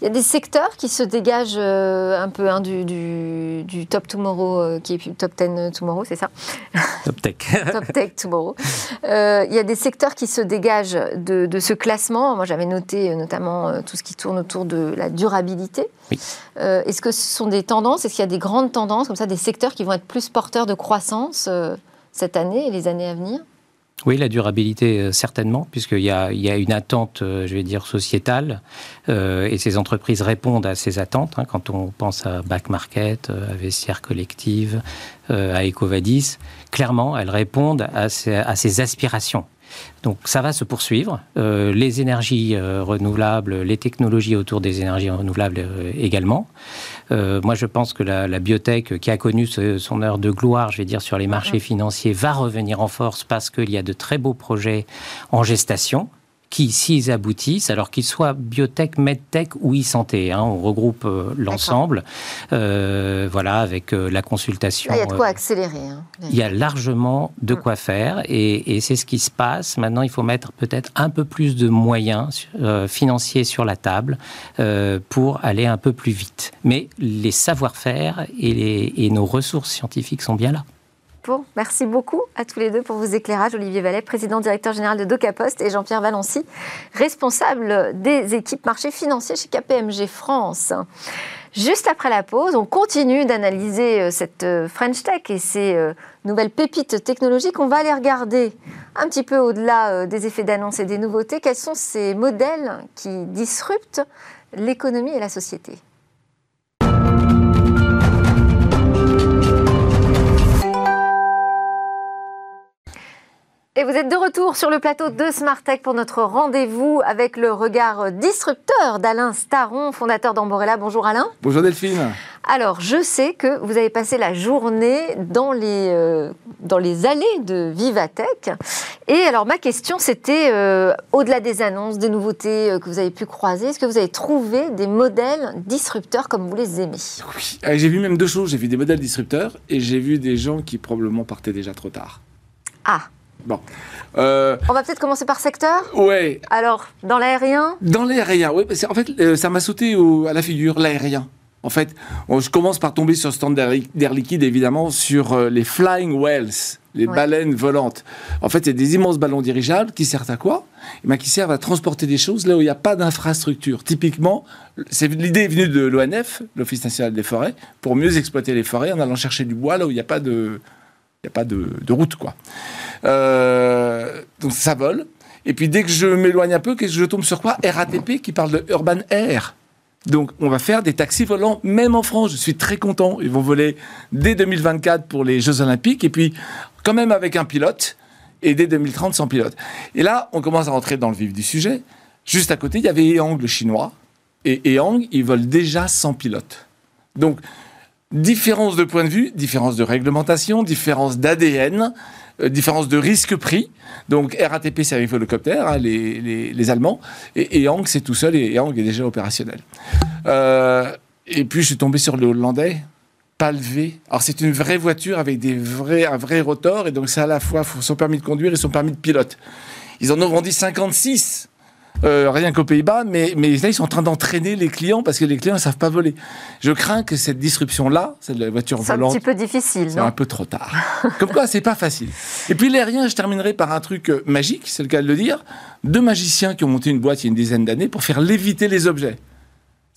Il y a des secteurs qui se dégagent euh, un peu hein, du, du, Top Tomorrow, euh, qui est Top 10 Tomorrow, c'est ça [laughs] Top Tech. [laughs] top Tech Tomorrow. Euh, il y a des secteurs qui se dégagent de, de ce classement. Moi, j'avais noté notamment tout ce qui tourne autour de la durabilité. Oui. Est-ce que ce sont des tendances? Est-ce qu'il y a des grandes tendances, comme ça, des secteurs qui vont être plus porteurs de croissance cette année et les années à venir? Oui, la durabilité, euh, certainement, puisqu'il y a, il y a une attente, euh, je vais dire, sociétale, euh, et ces entreprises répondent à ces attentes. Hein, quand on pense à Back Market, à Vestiaire Collective, à Ecovadis, clairement, elles répondent à ces, à ces aspirations. Donc ça va se poursuivre. Euh, les énergies euh, renouvelables, les technologies autour des énergies renouvelables euh, également. Moi, je pense que la, la biotech, qui a connu son heure de gloire, je vais dire, sur les marchés financiers, va revenir en force parce qu'il y a de très beaux projets en gestation qui, s'ils aboutissent, alors qu'ils soient biotech, medtech ou e-santé, hein, on regroupe euh, l'ensemble, euh, voilà, avec euh, la consultation. il y a de quoi accélérer. Hein. Il y a largement de mm. quoi faire et, et c'est ce qui se passe. Maintenant, il faut mettre peut-être un peu plus de moyens financiers sur la table pour aller un peu plus vite. Mais les savoir-faire et, et nos ressources scientifiques sont bien là. Merci beaucoup à tous les deux pour vos éclairages. Olivier Vallet, président directeur général de DocaPost, et Jean-Pierre Valency, responsable des équipes marché financiers chez KPMG France. Juste après la pause, on continue d'analyser euh, cette euh, French Tech et ces euh, nouvelles pépites technologiques. On va aller regarder un petit peu au-delà des effets d'annonce et des nouveautés. Quels sont ces modèles qui disruptent l'économie et la société? Et vous êtes de retour sur le plateau de Smart Tech pour notre rendez-vous avec le regard disrupteur d'Alain Staron, fondateur d'Amborella. Bonjour Alain. Bonjour Delphine. Alors, je sais que vous avez passé la journée dans les, euh, dans les allées de Vivatech. Et alors, ma question, c'était, euh, au-delà des annonces, des nouveautés euh, que vous avez pu croiser, est-ce que vous avez trouvé des modèles disrupteurs comme vous les aimez? Oui, j'ai vu même deux choses. J'ai vu des modèles disrupteurs et j'ai vu des gens qui probablement partaient déjà trop tard. Ah Bon. Euh, On va peut-être commencer par secteur Ouais. Alors, dans l'aérien Dans l'aérien, oui. En fait, euh, ça m'a sauté à la figure, l'aérien. En fait, je commence par tomber sur stand d'air liquide, évidemment, sur euh, les flying whales, les baleines volantes. En fait, il y a des immenses ballons dirigeables qui servent à quoi? Eh Qui servent à transporter des choses là où il n'y a pas d'infrastructure. Typiquement, l'idée est venue de l'ONF, l'Office national des forêts, pour mieux exploiter les forêts en allant chercher du bois là où il n'y a pas de, il n'y a pas de, route, quoi. Euh, donc ça vole. Et puis dès que je m'éloigne un peu, que je tombe sur quoi? RATP qui parle de Urban Air. Donc on va faire des taxis volants même en France. Je suis très content. Ils vont voler dès 2024 pour les Jeux Olympiques et puis quand même avec un pilote et dès 2030 sans pilote. Et là, on commence à rentrer dans le vif du sujet. Juste à côté, il y avait Eang, le chinois. Et Eang, ils volent déjà sans pilote. Donc Différence de point de vue, différence de réglementation, différence d'ADN, euh, différence de risque-prix. Donc RATP, c'est avec hélicoptère, hein, les, les, Allemands, et, et c'est tout seul, et, Hang est déjà opérationnel. Euh, et puis je suis tombé sur le Hollandais, Palvé. Alors c'est une vraie voiture avec des vrais, un vrai rotor, et donc c'est à la fois son permis de conduire et son permis de pilote. Ils en ont vendu 56 euh, rien qu'aux Pays-Bas, mais, mais là, ils sont en train d'entraîner les clients parce que les clients ne savent pas voler. Je crains que cette disruption-là, celle de la voiture volante. C'est un petit peu difficile, C'est un peu trop tard. [laughs] Comme quoi, c'est pas facile. Et puis, l'aérien, je terminerai par un truc euh, magique, c'est le cas de le dire. Deux magiciens qui ont monté une boîte il y a une dizaine d'années pour faire léviter les objets.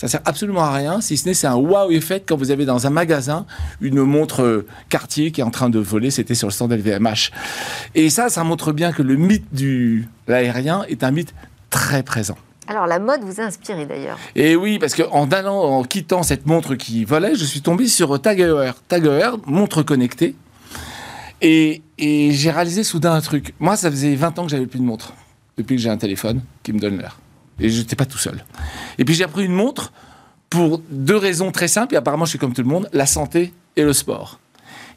Ça sert absolument à rien, si ce n'est c'est un wow effet quand vous avez dans un magasin une montre euh, Cartier qui est en train de voler. C'était sur le stand LVMH. Et ça, ça montre bien que le mythe du l'aérien est un mythe très présent. Alors la mode vous a inspiré d'ailleurs. Et oui, parce qu'en allant, en quittant cette montre qui volait, je suis tombé sur Tag Heuer. Tag Heuer, montre connectée. Et, j'ai réalisé soudain un truc. Moi, ça faisait 20 ans que j'avais plus de montre, depuis que j'ai un téléphone qui me donne l'heure. Et je n'étais pas tout seul. Et puis j'ai appris une montre pour deux raisons très simples, et apparemment je suis comme tout le monde, la santé et le sport.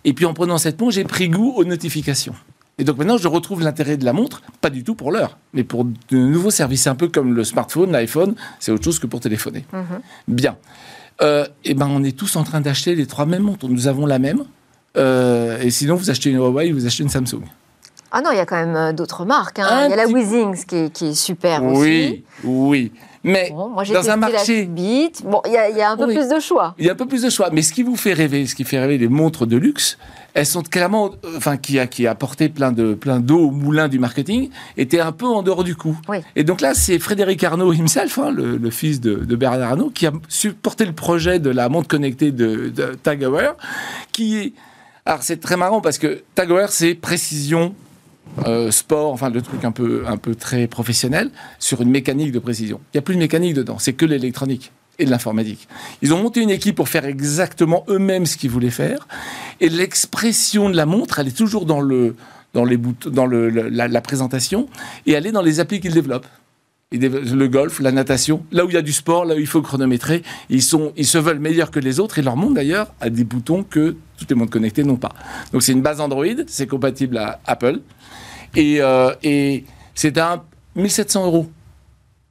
Et puis en prenant cette montre, j'ai pris goût aux notifications. Et donc maintenant, je retrouve l'intérêt de la montre, pas du tout pour l'heure, mais pour de nouveaux services, un peu comme le smartphone, l'iPhone, c'est autre chose que pour téléphoner. Mhm. Bien. Euh, et ben, on est tous en train d'acheter les trois mêmes montres. Nous avons la même. Euh, et sinon, vous achetez une Huawei, vous achetez une Samsung. Ah non, il y a quand même euh, d'autres marques. Hein. Il y a la Withings qui est, qui est super oui, aussi. Oui, oui. Mais dans un marché. Bon, il y, a un peu plus de choix. Il y a un peu plus de choix. Mais ce qui vous fait rêver, ce qui fait rêver les montres de luxe, elles sont clairement, enfin, qui a, qui a apporté plein de plein d'eau au moulin du marketing, étaient un peu en dehors du coup. Et donc là, c'est Frédéric Arnaud himself, hein, le, fils de, Bernard Arnaud, qui a supporté le projet de la montre connectée de, de Tag qui est. Alors c'est très marrant parce que Tag c'est précision euh, sport, enfin le truc un peu, un peu très professionnel, sur une mécanique de précision. Il n'y a plus de mécanique dedans, c'est que l'électronique et de l'informatique. Ils ont monté une équipe pour faire exactement eux-mêmes ce qu'ils voulaient faire, et l'expression de la montre, elle est toujours dans, le, dans, les dans le, la, la, présentation, et elle est dans les applis qu'ils développent. Le golf, la natation, là où il y a du sport, là où il faut chronométrer, ils, sont, ils se veulent meilleurs que les autres, et leur monde d'ailleurs a des boutons que tous les mondes connectés n'ont pas. Donc c'est une base Android, c'est compatible à Apple. Et, euh, et c'est à 1700 euros.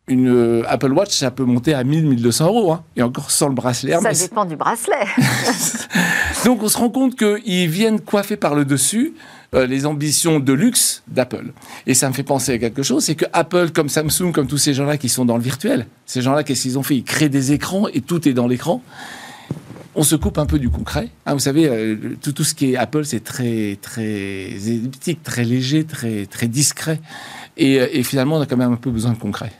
Une euh, Apple Watch, ça peut monter à 1000, 1200 euros. Hein, et encore sans le bracelet. Ça dépend du bracelet. [laughs] Donc on se rend compte qu'ils viennent coiffer par le dessus euh, les ambitions de luxe d'Apple. Et ça me fait penser à quelque chose, c'est que Apple, comme Samsung, comme tous ces gens-là qui sont dans le virtuel, ces gens-là, qu'est-ce qu'ils ont fait? Ils créent des écrans et tout est dans l'écran on se coupe un peu du concret. Hein, vous savez, euh, tout, ce qui est Apple, c'est très, très elliptique, très léger, très, très discret. Euh, et, finalement, on a quand même un peu besoin de concret.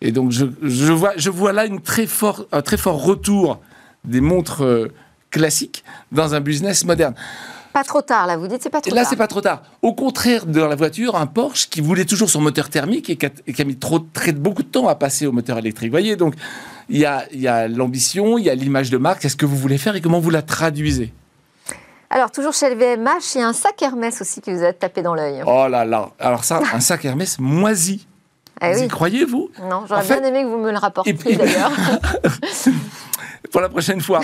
Et donc, je, vois, je vois là très fort, un très fort retour des montres euh, classiques dans un business moderne. Pas trop tard, là, vous dites, c'est pas trop là, tard. Là, c'est pas trop tard. Au contraire de la voiture, un Porsche qui voulait toujours son moteur thermique et qui a, mis trop, très, beaucoup de temps à passer au moteur électrique. Vous voyez, donc, il y a, l'ambition, il y a l'image de marque, c'est ce que vous voulez faire et comment vous la traduisez? Alors, toujours chez LVMH, il y a un sac Hermès aussi qui vous a tapé dans l'œil. Oh là là Alors ça, un sac Hermès moisi. [laughs] Eh vous y croyez, vous? Non, j'aurais bien aimé que vous me le rapportiez d'ailleurs. [laughs] [laughs] pour la prochaine fois.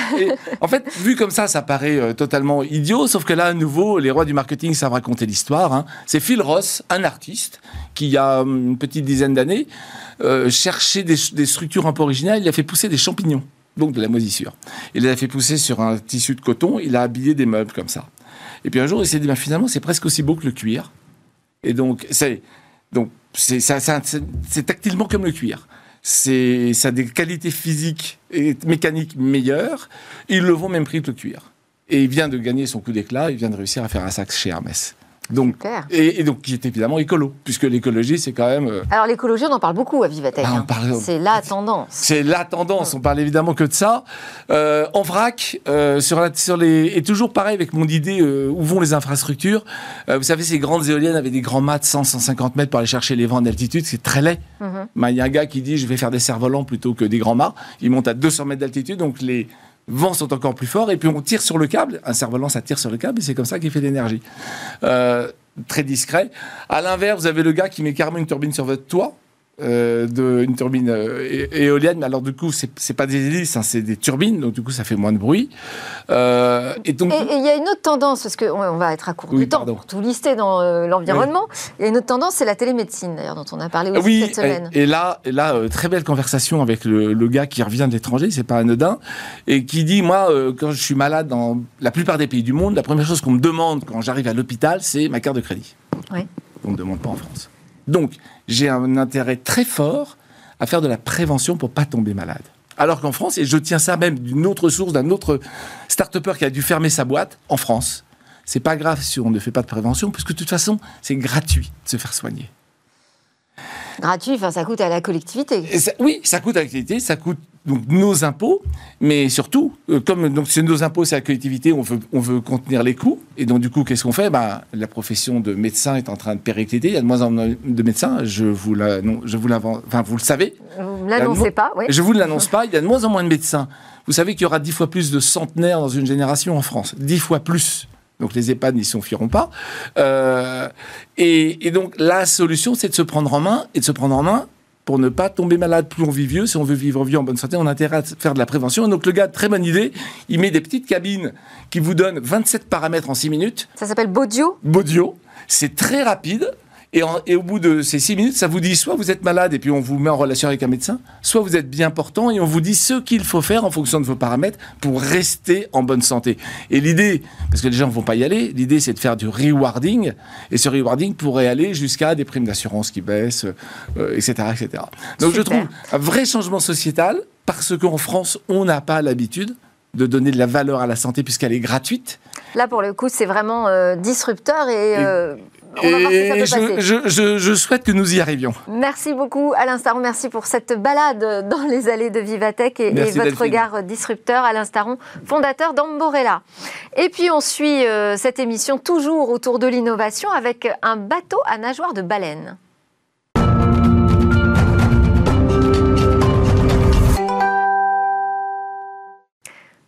en fait, vu comme ça, ça paraît euh, totalement idiot, sauf que là, à nouveau, les rois du marketing savent raconter l'histoire. Hein. C'est Phil Ross, un artiste, qui, il y a hum, une petite dizaine d'années, euh, cherchait des, structures un peu originales. Il a fait pousser des champignons, donc de la moisissure. Il les a fait pousser sur un tissu de coton. Il a habillé des meubles comme ça. Et puis un jour, il s'est dit, ben, finalement, c'est presque aussi beau que le cuir. Et donc, c'est donc c'est tactilement comme le cuir c'est, ça a des qualités physiques et mécaniques meilleures. Ils le vont même prix que le cuir. Et il vient de gagner son coup d'éclat, il vient de réussir à faire un sac chez Hermès. Donc, et, donc, qui est évidemment écolo, puisque l'écologie, c'est quand même. Euh, Alors, l'écologie, on en parle beaucoup à Vivatech. Ah, hein. C'est la tendance. C'est la tendance. On parle évidemment que de ça. Euh, en vrac, euh, sur, la, sur les. Et toujours pareil avec mon idée où vont les infrastructures. vous savez, ces grandes éoliennes avec des grands mâts de 100, 150 mètres pour aller chercher les vents en altitude, c'est très laid. Mhm. Il y a un gars qui dit je vais faire des cerfs-volants plutôt que des grands mâts. Il monte à 200 mètres d'altitude, donc les vents sont encore plus forts, et puis on tire sur le câble. Un cerf-volant, ça tire sur le câble, et c'est comme ça qu'il fait l'énergie. Euh, très discret. À l'inverse, vous avez le gars qui met carrément une turbine sur votre toit, euh, de, une turbine euh, éolienne, mais alors du coup, c'est pas des hélices, hein, c'est des turbines, donc du coup, ça fait moins de bruit. Euh, et donc, il y a une autre tendance, parce qu'on on va être à court de temps pour tout lister dans l'environnement. Il y a une autre tendance, c'est la télémédecine, d'ailleurs, dont on a parlé aussi cette semaine. Et, et là, et là très belle conversation avec le, le gars qui revient de l'étranger, c'est pas anodin, et qui dit, moi, quand je suis malade dans la plupart des pays du monde, la première chose qu'on me demande quand j'arrive à l'hôpital, c'est ma carte de crédit. Oui. On ne demande pas en France. Donc, j'ai un intérêt très fort à faire de la prévention pour pas tomber malade. Alors qu'en France, et je tiens ça même d'une autre source, d'un autre start-upper qui a dû fermer sa boîte, en France, c'est pas grave si on ne fait pas de prévention, puisque de toute façon, c'est gratuit de se faire soigner. Gratuit, enfin, ça coûte à la collectivité. oui, ça coûte à la collectivité, ça coûte donc nos impôts, mais surtout, euh, comme donc c'est nos impôts, c'est la collectivité, on veut, on veut contenir les coûts, et donc du coup, qu'est-ce qu'on fait? Ben, La profession de médecin est en train de péricliter, il y a de moins en moins de médecins, je vous la, non, je vous enfin vous le savez. Vous ne l'annoncez pas, oui. Je vous l'annonce pas, il y a de moins en moins de médecins. Vous savez qu'il y aura dix fois plus de centenaires dans une génération en France, dix fois plus. Donc les EHPAD n'y s'enfuiront pas. Euh, et, et donc la solution, c'est de se prendre en main, et de se prendre en main pour ne pas tomber malade. Plus on vit vieux, si on veut vivre vieux en bonne santé, on a intérêt à faire de la prévention. donc le gars, très bonne idée, il met des petites cabines qui vous donnent 27 paramètres en 6 minutes. Ça s'appelle Bodio Bodio. C'est très rapide. Et, au bout de ces six minutes, ça vous dit soit vous êtes malade et puis on vous met en relation avec un médecin, soit vous êtes bien portant et on vous dit ce qu'il faut faire en fonction de vos paramètres pour rester en bonne santé. Et l'idée, parce que les gens ne vont pas y aller, l'idée c'est de faire du rewarding et ce rewarding pourrait aller jusqu'à des primes d'assurance qui baissent, etc., euh, etc. Donc je trouve un vrai changement sociétal parce qu'en France, on n'a pas l'habitude de donner de la valeur à la santé puisqu'elle est gratuite Là, pour le coup, c'est vraiment euh, disrupteur et, euh, on va voir Et si ça peut passer. je, je- je- je souhaite que nous y arrivions. Merci beaucoup Alain Staron, merci pour cette balade dans les allées de Vivatech et, votre Delphine. regard disrupteur. Alain Staron, fondateur d'Amborella. Et puis on suit euh, cette émission toujours autour de l'innovation avec un bateau à nageoire de baleine.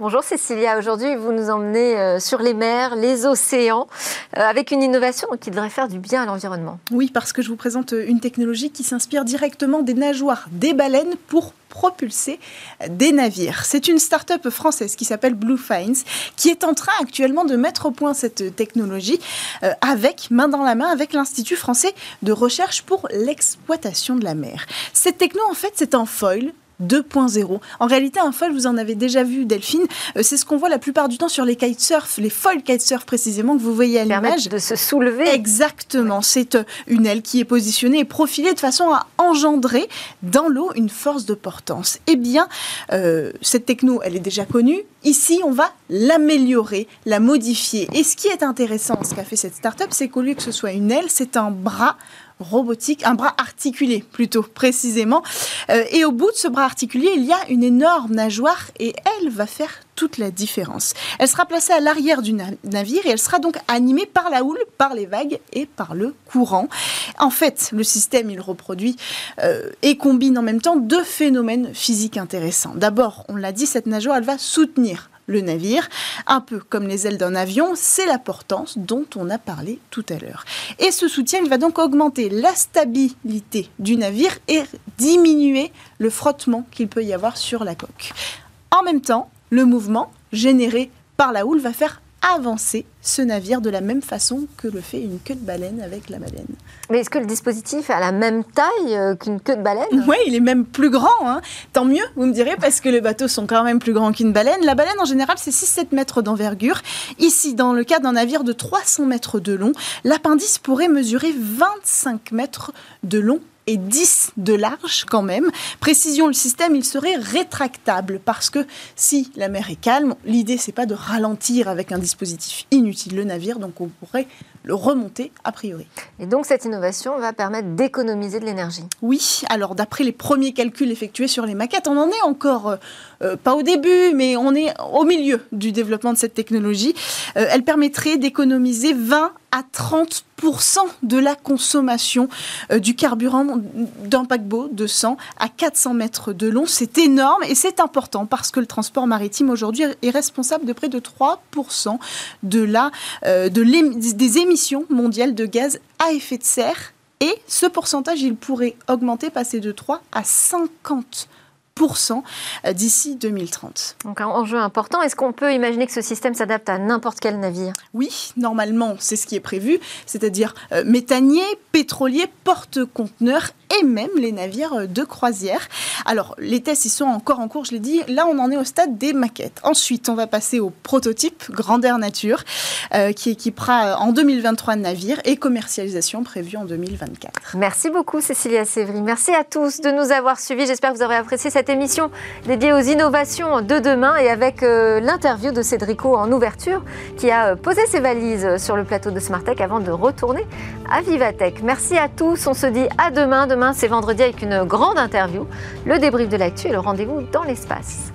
Bonjour Cécilia, aujourd'hui vous nous emmenez euh, sur les mers, les océans, euh, avec une innovation qui devrait faire du bien à l'environnement. Oui, parce que je vous présente une technologie qui s'inspire directement des nageoires des baleines pour propulser des navires. C'est une start-up française qui s'appelle Blue Finds qui est en train actuellement de mettre au point cette technologie euh, avec, main dans la main, avec l'Institut français de recherche pour l'exploitation de la mer. Cette techno, en fait, c'est un foil 2.0. En réalité, un foil, vous en avez déjà vu, Delphine, euh, c'est ce qu'on voit la plupart du temps sur les kitesurf, les foil kitesurf précisément que vous voyez à l'image. De se soulever. Exactement, c'est euh, une aile qui est positionnée et profilée de façon à engendrer dans l'eau une force de portance. Eh bien, euh, cette techno, elle est déjà connue. Ici, on va l'améliorer, la modifier. Et ce qui est intéressant, ce qu'a fait cette start-up, c'est qu'au lieu que ce soit une aile, c'est un bras robotique, un bras articulé plutôt précisément. Euh, et au bout de ce bras articulé, il y a une énorme nageoire et elle va faire toute la différence. Elle sera placée à l'arrière du na- navire et elle sera donc animée par la houle, par les vagues et par le courant. En fait, le système, il reproduit euh, et combine en même temps deux phénomènes physiques intéressants. D'abord, on l'a dit, cette nageoire, elle va soutenir le navire, un peu comme les ailes d'un avion, c'est la portance dont on a parlé tout à l'heure. Et ce soutien, il va donc augmenter la stabilité du navire et diminuer le frottement qu'il peut y avoir sur la coque. En même temps, le mouvement généré par la houle va faire avancer ce navire de la même façon que le fait une queue de baleine avec la baleine. Mais est-ce que le dispositif a la même taille euh, qu'une queue de baleine? Oui, il est même plus grand. hein. Tant mieux, vous me direz, parce que les bateaux sont quand même plus grands qu'une baleine. La baleine, en général, c'est 6-7 mètres d'envergure. Ici, dans le cas d'un navire de 300 mètres de long, l'appendice pourrait mesurer 25 mètres de long et 10 de large quand même. Précision, le système, il serait rétractable parce que si la mer est calme, l'idée, c'est pas de ralentir avec un dispositif inutile le navire, donc on pourrait le remonter a priori. Et donc cette innovation va permettre d'économiser de l'énergie. Oui, alors d'après les premiers calculs effectués sur les maquettes, on en est encore euh, euh, pas au début, mais on est au milieu du développement de cette technologie. Euh, elle permettrait d'économiser 20 à 30% de la consommation euh, du carburant d'un paquebot de 100 à 400 mètres de long. C'est énorme et c'est important parce que le transport maritime aujourd'hui est responsable de près de 3 de la, euh, de des émissions mondiales de gaz à effet de serre. Et ce pourcentage, il pourrait augmenter, passer de 3 à 50% euh, d'ici 2030. Donc un enjeu important. Est-ce qu'on peut imaginer que ce système s'adapte à n'importe quel navire? Oui, normalement, c'est ce qui est prévu, c'est-à-dire euh, méthanier, pétrolier, porte-conteneurs et même les navires de croisière. Alors, les tests, ils sont encore en cours, je l'ai dit. Là, on en est au stade des maquettes. Ensuite, on va passer au prototype Grandeur Nature, euh, qui équipera euh, en 2023 le navire et commercialisation prévue en 2024. Merci beaucoup Cécilia Sévry. Merci à tous de nous avoir suivis. J'espère que vous aurez apprécié cette émission dédiée aux innovations de demain et avec euh, l'interview de Cédrico en ouverture qui a posé ses valises sur le plateau de Smartech avant de retourner à Vivatech. Merci à tous. On se dit à demain. Demain, c'est vendredi avec une grande interview, le débrief de l'actu et le rendez-vous dans l'espace.